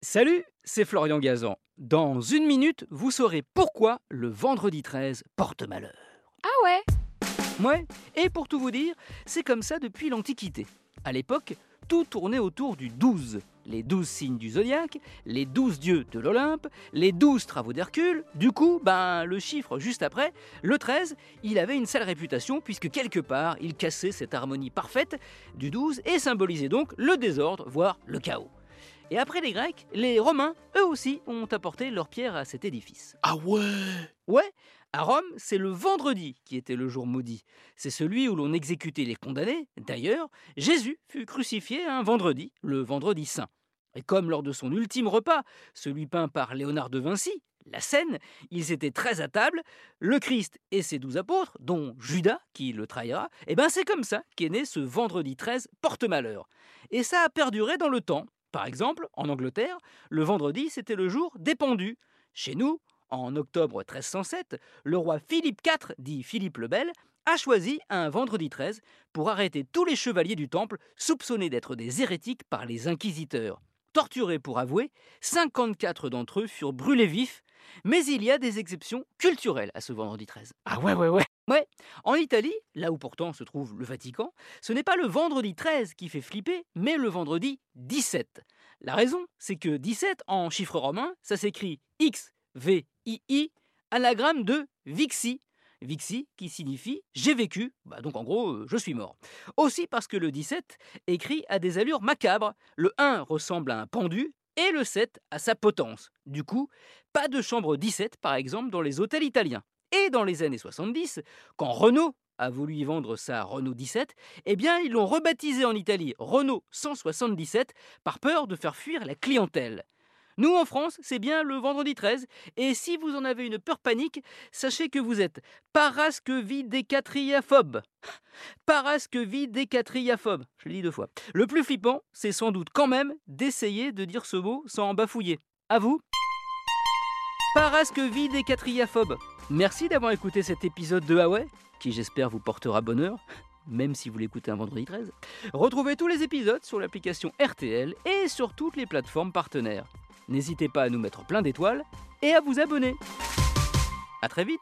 Salut, c'est Florian Gazan. Dans une minute, vous saurez pourquoi le vendredi 13 porte malheur. Ah ouais Ouais, et pour tout vous dire, c'est comme ça depuis l'Antiquité. À l'époque, tout tournait autour du 12. Les 12 signes du zodiaque, les 12 dieux de l'Olympe, les 12 travaux d'Hercule. Du coup, ben, le chiffre juste après, le 13, il avait une sale réputation puisque quelque part, il cassait cette harmonie parfaite du 12 et symbolisait donc le désordre, voire le chaos. Et après les Grecs, les Romains, eux aussi, ont apporté leur pierre à cet édifice. Ah ouais? Ouais, à Rome, c'est le vendredi qui était le jour maudit. C'est celui où l'on exécutait les condamnés. D'ailleurs, Jésus fut crucifié un vendredi, le vendredi saint. Et comme lors de son ultime repas, celui peint par Léonard de Vinci, la scène, ils étaient très à table, le Christ et ses douze apôtres, dont Judas, qui le trahira, et ben c'est comme ça qu'est né ce vendredi 13 porte-malheur. Et ça a perduré dans le temps, par exemple, en Angleterre, le vendredi, c'était le jour des pendus. Chez nous, en octobre 1307, le roi Philippe IV, dit Philippe le Bel, a choisi un vendredi 13 pour arrêter tous les chevaliers du Temple soupçonnés d'être des hérétiques par les inquisiteurs. Torturés pour avouer, 54 d'entre eux furent brûlés vifs, mais il y a des exceptions culturelles à ce vendredi 13. Ah ouais, ouais, ouais. Ouais, en Italie, là où pourtant se trouve le Vatican, ce n'est pas le vendredi 13 qui fait flipper, mais le vendredi 17. La raison, c'est que 17 en chiffre romain, ça s'écrit X, V, I, I, anagramme de Vixi. Vixi qui signifie j'ai vécu, bah donc en gros euh, je suis mort. Aussi parce que le 17 écrit à des allures macabres. Le 1 ressemble à un pendu et le 7 à sa potence. Du coup, pas de chambre 17 par exemple dans les hôtels italiens. Et dans les années 70, quand Renault a voulu y vendre sa Renault 17, eh bien ils l'ont rebaptisé en Italie Renault 177 par peur de faire fuir la clientèle. Nous en France, c'est bien le vendredi 13, et si vous en avez une peur panique, sachez que vous êtes parasquevidécatriaphobe. Parasquevidécatriaphobe, je l'ai dit deux fois. Le plus flippant, c'est sans doute quand même d'essayer de dire ce mot sans en bafouiller. À vous Parasquevidécatriaphobe. Merci d'avoir écouté cet épisode de Huawei, qui j'espère vous portera bonheur, même si vous l'écoutez un vendredi 13. Retrouvez tous les épisodes sur l'application RTL et sur toutes les plateformes partenaires. N'hésitez pas à nous mettre plein d'étoiles et à vous abonner. A très vite